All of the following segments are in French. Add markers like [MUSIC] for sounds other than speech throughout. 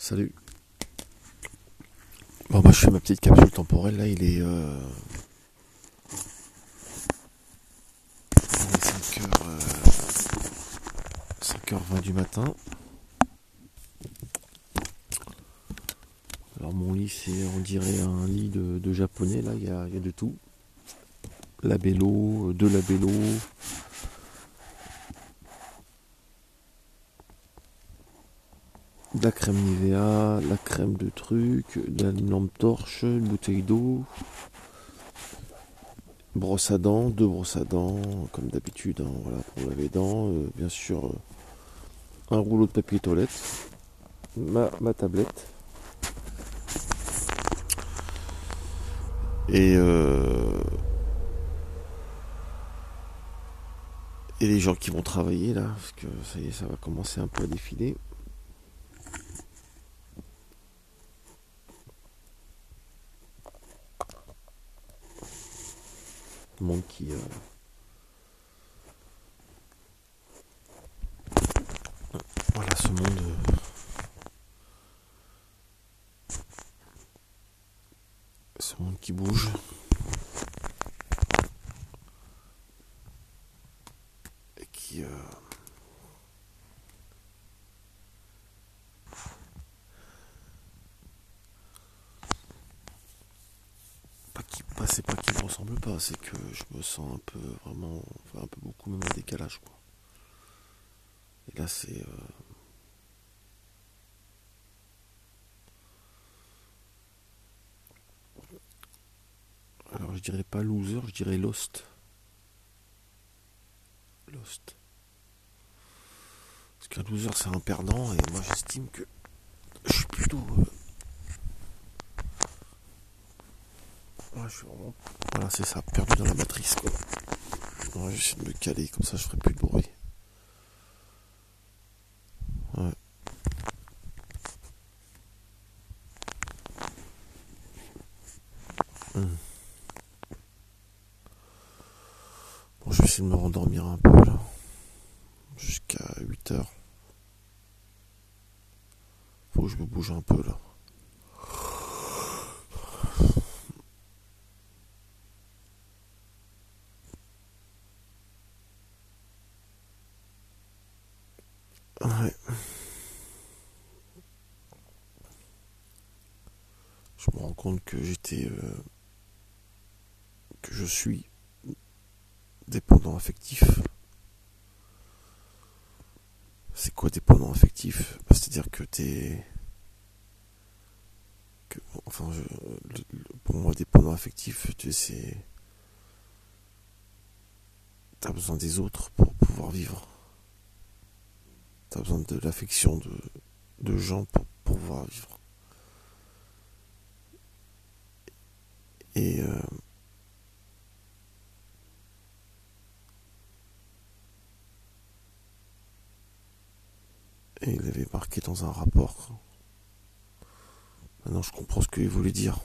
Salut. Bon bah je fais ma petite capsule temporelle là, il est, euh... il est 5h, euh... 5h20 du matin. Alors mon lit c'est on dirait un lit de, de japonais là, il y a, il y a de tout. Labello, deux labello, de la crème Nivea, la crème de trucs, de la lampe torche, une bouteille d'eau, brosse à dents, deux brosses à dents, comme d'habitude, hein, voilà, pour laver les dents, euh, bien sûr euh, un rouleau de papier toilette, ma, tablette. Et euh, et les gens qui vont travailler là, parce que ça y ça va commencer un peu à défiler. Qui. euh, Voilà, ce monde. euh, Ce monde qui bouge. Et qui. euh, pas qui pas c'est pas qu'il me ressemble pas, c'est que je me sens un peu vraiment enfin un peu beaucoup même en décalage quoi. Et là c'est euh, alors je dirais pas loser, je dirais lost. Lost. Parce qu'un loser c'est un perdant et moi j'estime que je suis plutôt euh, Voilà, c'est ça, perdu dans la matrice, quoi. Ouais, j'essaie de me caler, comme ça je ferai plus de bruit. Hum. Bon, je vais essayer de me rendormir un peu, là. Jusqu'à 8 heures. Faut que je me bouge un peu, là. Que j'étais. euh, que je suis dépendant affectif. C'est quoi dépendant affectif? Bah, C'est-à-dire que t'es. Que, enfin, je, le- pour moi, dépendant affectif, c'est. T'as besoin des autres pour pouvoir vivre. T'as besoin de l'affection de gens pour pouvoir vivre. Et euh, et il avait marqué dans un rapport. Maintenant, je comprends ce qu'il voulait dire.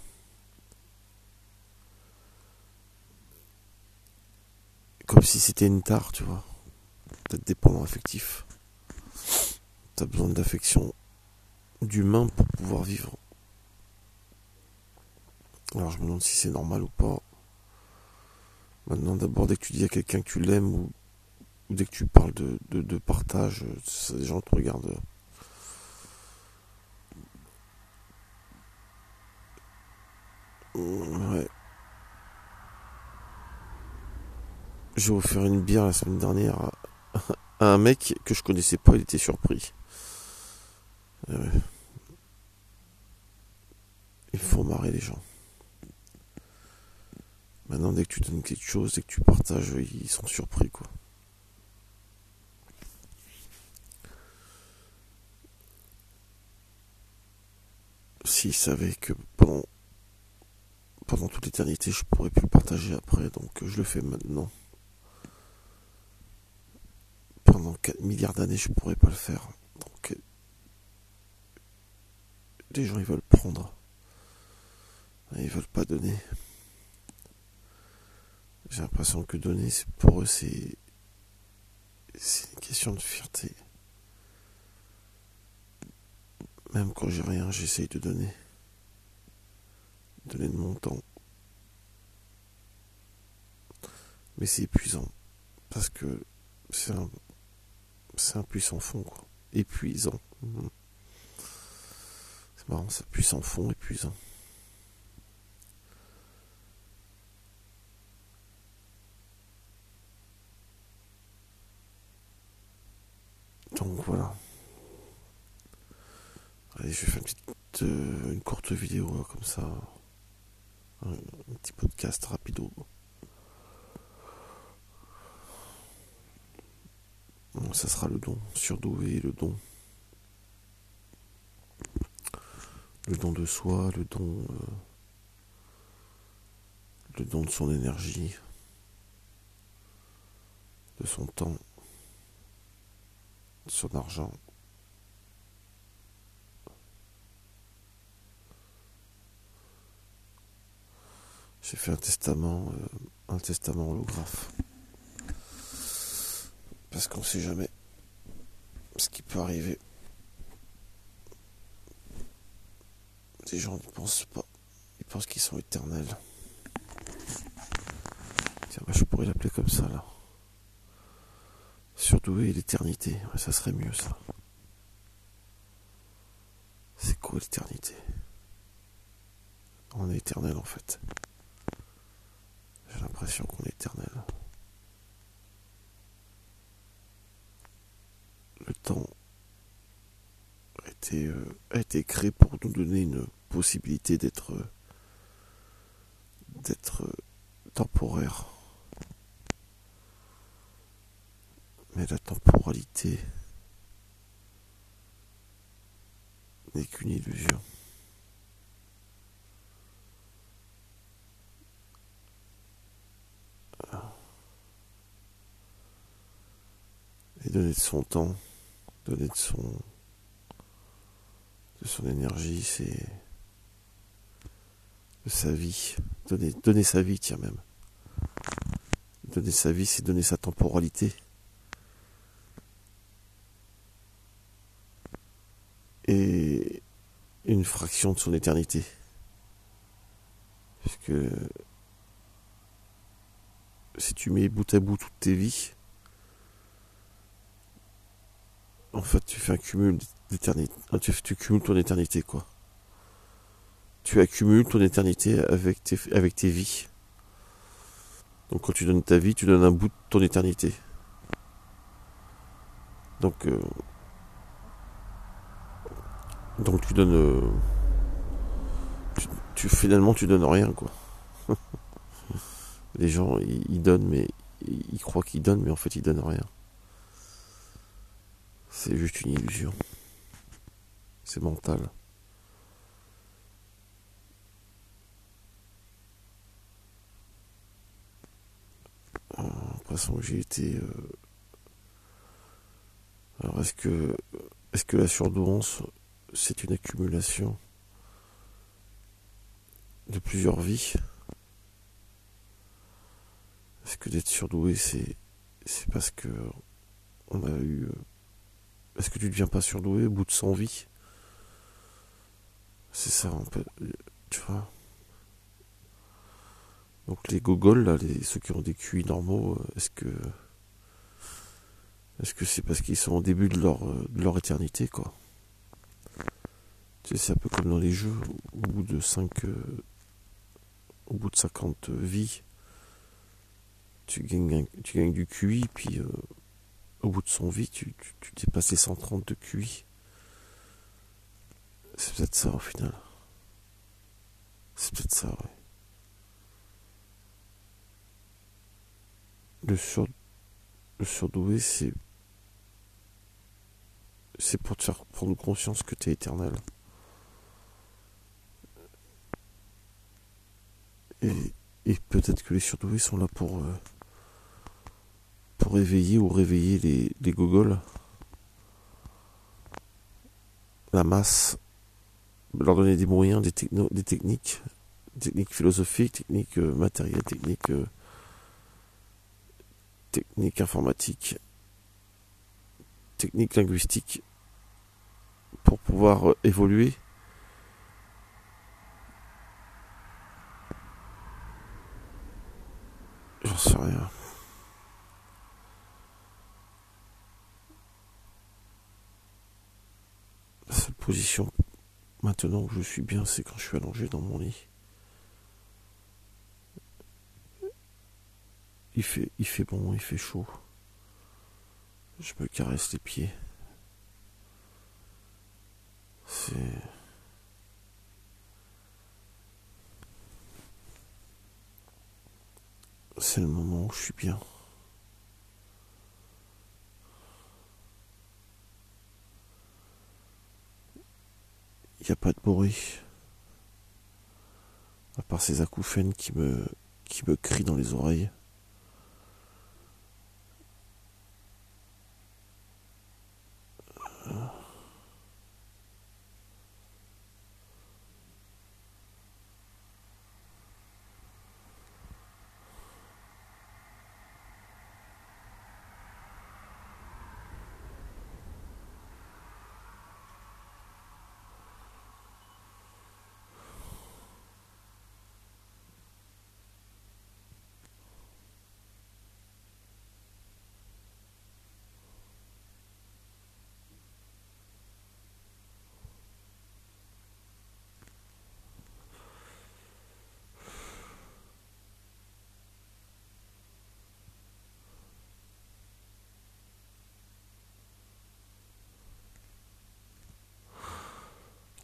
Comme si c'était une tare, tu vois. D'être dépendant affectif. T'as besoin d'affection d'humain pour pouvoir vivre. Alors je me demande si c'est normal ou pas. Maintenant, d'abord, dès que tu dis à quelqu'un que tu l'aimes ou, dès que tu parles de, de, partage, euh, ça, les gens te regardent. euh, Ouais. J'ai offert une bière la semaine dernière [LAUGHS] à, un mec que je connaissais pas, il était surpris. Ah ouais. Il faut marrer les gens. Maintenant, dès que tu donnes quelque chose, dès que tu partages, ils sont surpris, quoi. S'ils savaient que pendant, pendant toute l'éternité, je pourrais plus le partager après, donc je le fais maintenant. Pendant 4 milliards d'années, je pourrais pas le faire. Les gens, ils veulent prendre. Ils veulent pas donner. J'ai l'impression que donner, pour eux, c'est une question de fierté. Même quand j'ai rien, j'essaye de donner. Donner de mon temps. Mais c'est épuisant. Parce que c'est un, c'est un puissant fond, quoi. Épuisant. Mhm. C'est marrant, c'est puissant fond, épuisant. Donc voilà. Allez, je vais faire une petite, euh, une courte vidéo comme ça, un, petit podcast rapido. ça sera le don, surdoué, le don. Le don de soi, le don, euh, le don de son énergie, de son temps son argent. J'ai fait un testament, euh, un testament holographe. Parce qu'on sait jamais ce qui peut arriver. Les gens n'y pensent pas. Ils pensent qu'ils sont éternels. Tiens, bah, je pourrais l'appeler comme ça là. Surdoué l'éternité, ça serait mieux ça. C'est quoi l'éternité? On est éternel en fait. L'impression qu'on est éternel. Le temps a été, euh, a été créé pour nous donner une possibilité d'être d'être temporaire. Mais la temporalité n'est qu'une illusion. Donner de son temps, donner de son de son énergie, c'est de sa vie. Donner, sa vie, tiens même. Donner sa vie, c'est donner sa temporalité. et une fraction de son éternité. Puisque si tu mets bout à bout toutes tes vies, en fait tu fais un cumul d'éternité. Tu, tu cumules ton éternité quoi. Tu accumules ton éternité avec tes, avec tes vies. Donc quand tu donnes ta vie, tu donnes un bout de ton éternité. Donc euh, donc tu donnes. Euh, tu, finalement tu donnes rien quoi. [LAUGHS] Les gens ils, donnent mais ils croient qu'ils donnent mais en fait ils donnent rien. C'est juste une illusion. C'est mental. l'impression que j'ai été. Euh, alors est-ce que est-ce que la surdouance c'est une accumulation de plusieurs vies? Est-ce que d'être surdoué, c'est c'est parce que on a eu. Est-ce que tu ne deviens pas surdoué au bout de 100 vies? C'est ça, on peut, tu vois. Donc les gogoles, là, ceux qui ont des QI normaux, est-ce que est-ce que c'est parce qu'ils sont au début de leur, de leur éternité, quoi? C'est un peu comme dans les jeux, au bout de 5 euh, au bout de 50 vies, tu gagnes, tu du QI, puis euh, au bout de 100 vies, tu, tu, tu dépasses les 130 de QI. C'est peut-être ça au final. C'est peut-être ça, ouais. Le, sur, le surdoué, c'est. C'est pour te faire prendre conscience que tu es éternel. Et, peut-être que les surdoués sont là pour, euh, pour éveiller ou réveiller les, les. La masse, leur donner des moyens, des, techno, des techniques, techniques philosophiques, techniques euh, matérielles, techniques, euh, techniques informatiques, techniques linguistiques, pour pouvoir euh, évoluer. J'en sais rien. La seule position maintenant où je suis bien, c'est quand je suis allongé dans mon lit. Il fait, il fait bon, il fait chaud. Je me caresse les pieds. C'est le moment où je suis bien. Il n'y a pas de bruit. À part ces acouphènes qui me, qui me crient dans les oreilles.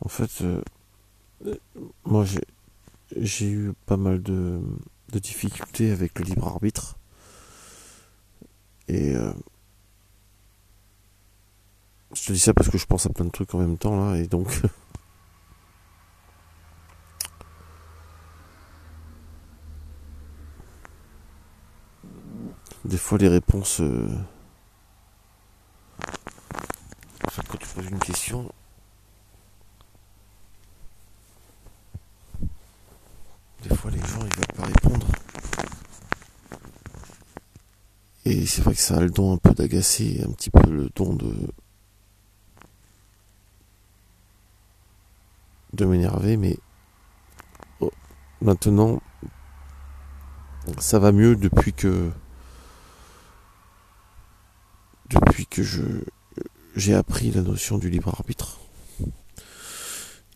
En fait, euh, moi j'ai eu pas mal de, difficultés avec le libre arbitre. Et euh, je te dis ça parce que je pense à plein de trucs en même temps là, et donc. [LAUGHS] Des fois, les réponses. Euh... En fait, quand tu poses une question, Des fois, les gens, ils veulent pas répondre. Et c'est vrai que ça a le don un peu d'agacer, un petit peu le don de. de m'énerver, mais. Oh, maintenant, ça va mieux depuis que. depuis que je. j'ai appris la notion du libre arbitre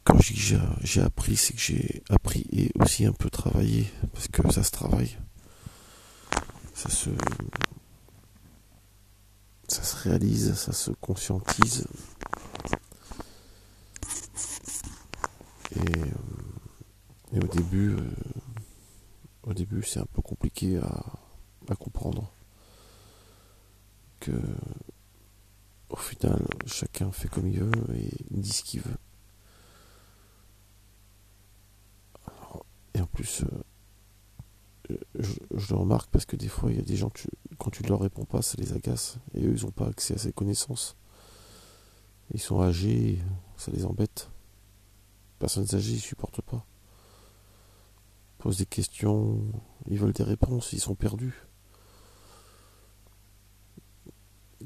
quand je dis j'ai appris, c'est que j'ai appris et aussi un peu travaillé, parce que ça se travaille. Ça se. Ça se réalise, ça se conscientise. Et, euh, au début, euh, au début, c'est un peu compliqué à, comprendre que, au final, chacun fait comme il veut et dit ce qu'il veut. Et en plus, euh, je, le remarque parce que des fois, il y a des gens, quand tu ne leur réponds pas, ça les agace. Et eux, ils n'ont pas accès à ces connaissances. Ils sont âgés, ça les embête. Personnes âgées, ils supportent pas. Ils posent des questions, ils veulent des réponses, ils sont perdus.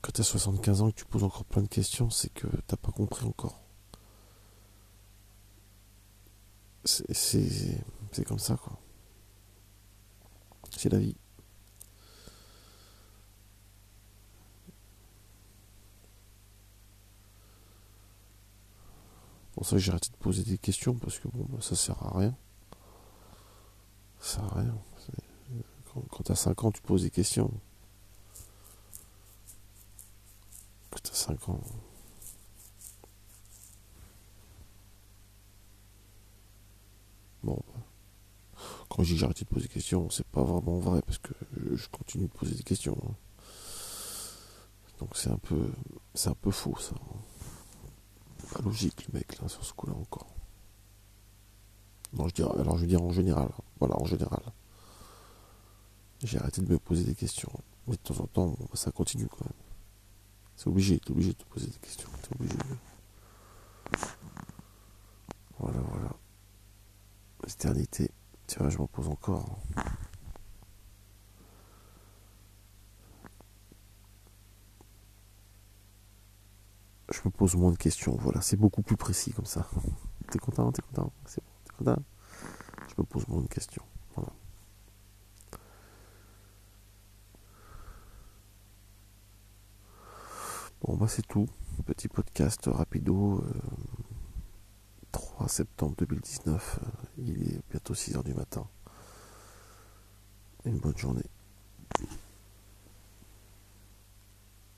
Quand tu as 75 ans et que tu poses encore plein de questions, c'est que tu n'as pas compris encore. C'est comme ça, quoi. C'est la vie. Pour ça, j'ai arrêté de poser des questions parce que bon, bah, ça sert à rien. Ça sert à rien. Quand, quand t'as 5 ans, tu poses des questions. Quand t'as 5 ans. Bon, bah. Quand j'ai arrêté de poser des questions, c'est pas vraiment vrai parce que je, continue de poser des questions. Hein. Donc c'est un peu, c'est un peu faux ça. Pas logique le mec là sur ce coup-là encore. Non, je dirais, alors je veux dire en général. Voilà, en général. J'ai arrêté de me poser des questions. Mais de temps en temps, ça continue quand même. C'est obligé, t'es obligé de te poser des questions. T'es obligé. Voilà, voilà. L'éternité. Vois, je m'en pose encore. je me pose moins de questions. Voilà, c'est beaucoup plus précis comme ça. T'es content, t'es content, c'est bon, t'es content. Je me pose moins de questions. Bon, bah c'est tout. Petit podcast rapido. 3 euh, septembre 2019. Euh, il est bientôt 6 heures du matin. Une bonne journée.